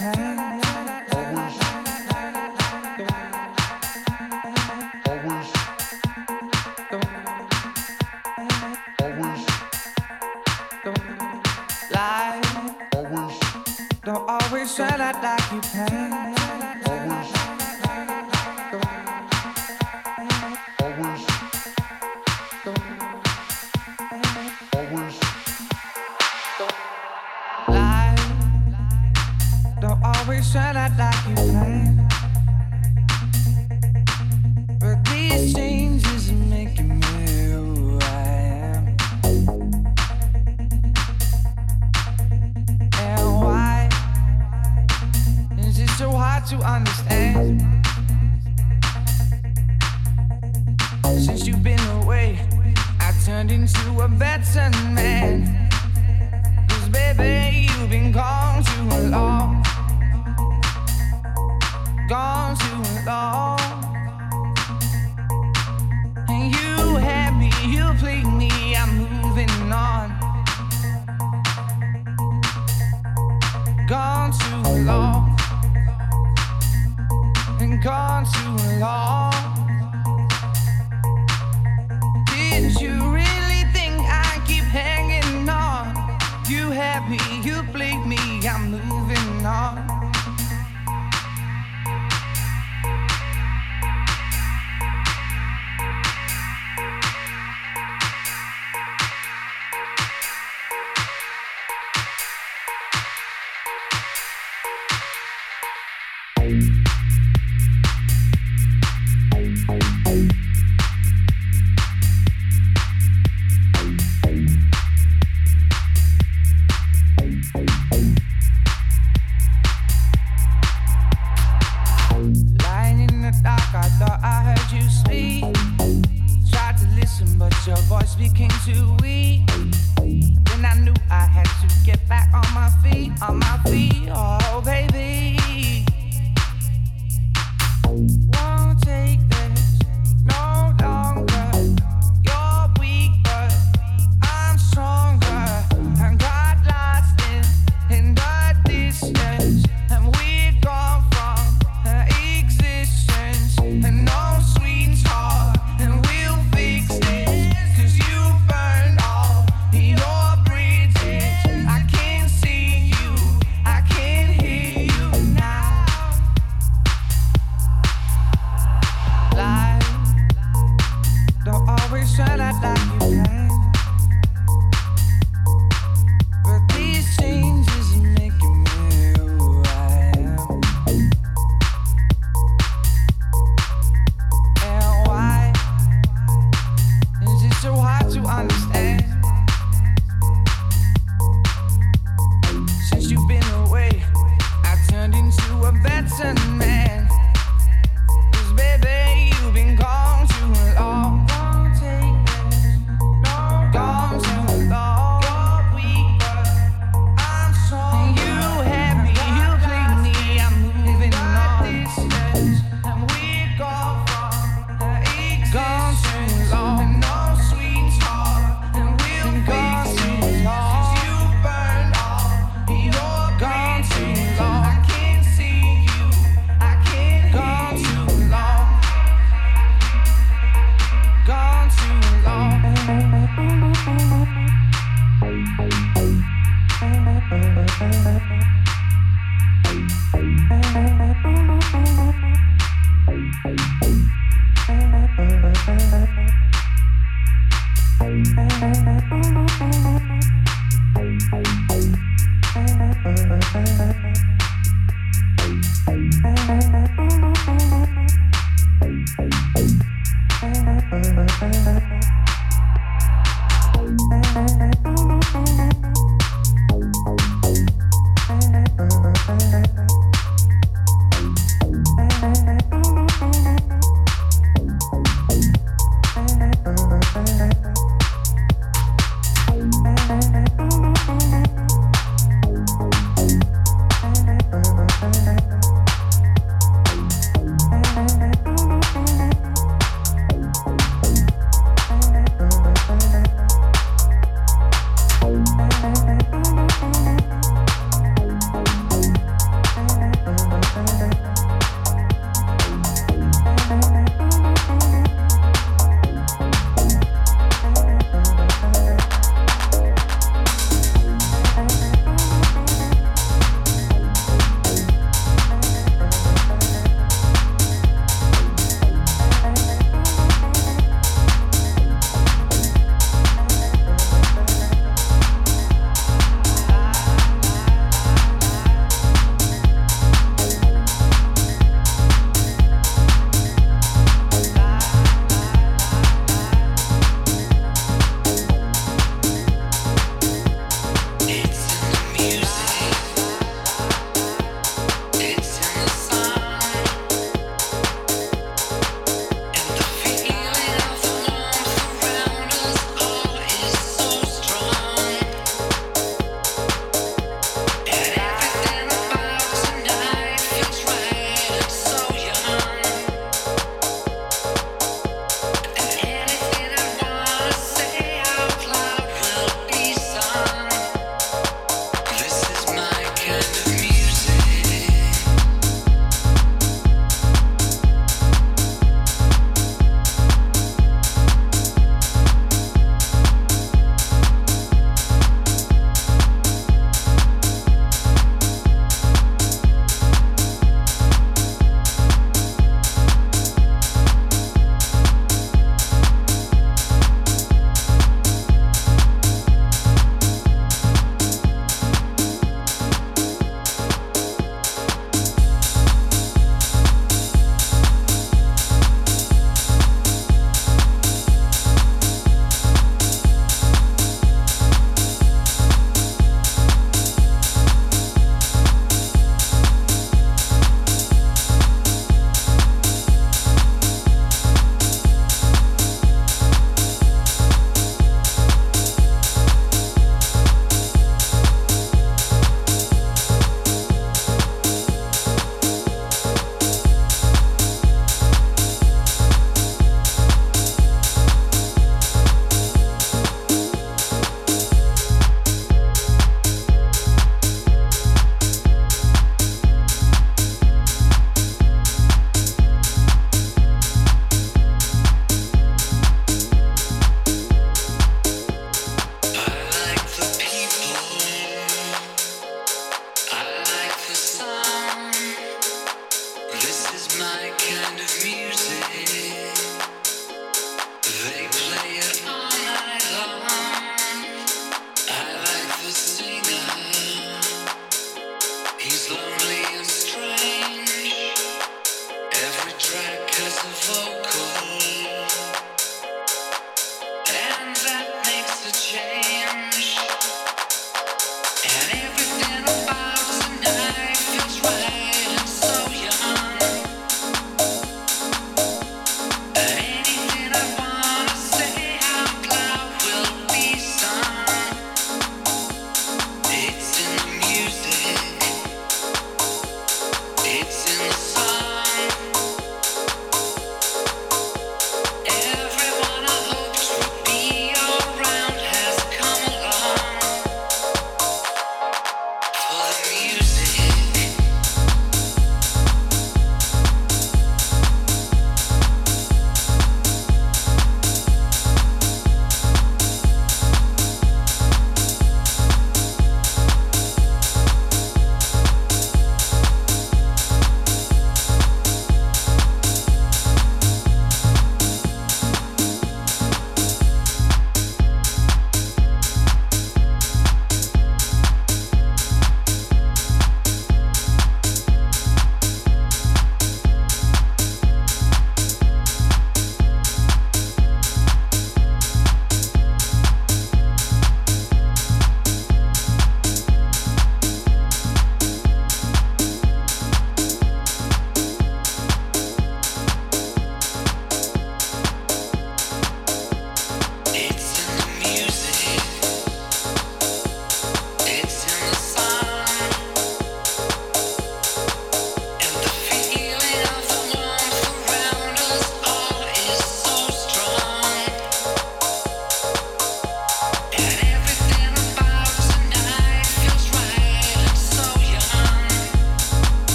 out shine out like you planned. But these changes are making me who I am. And why is it so hard to understand? Since you've been away, I turned into a better man.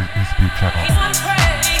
Is Eastbeat Channel.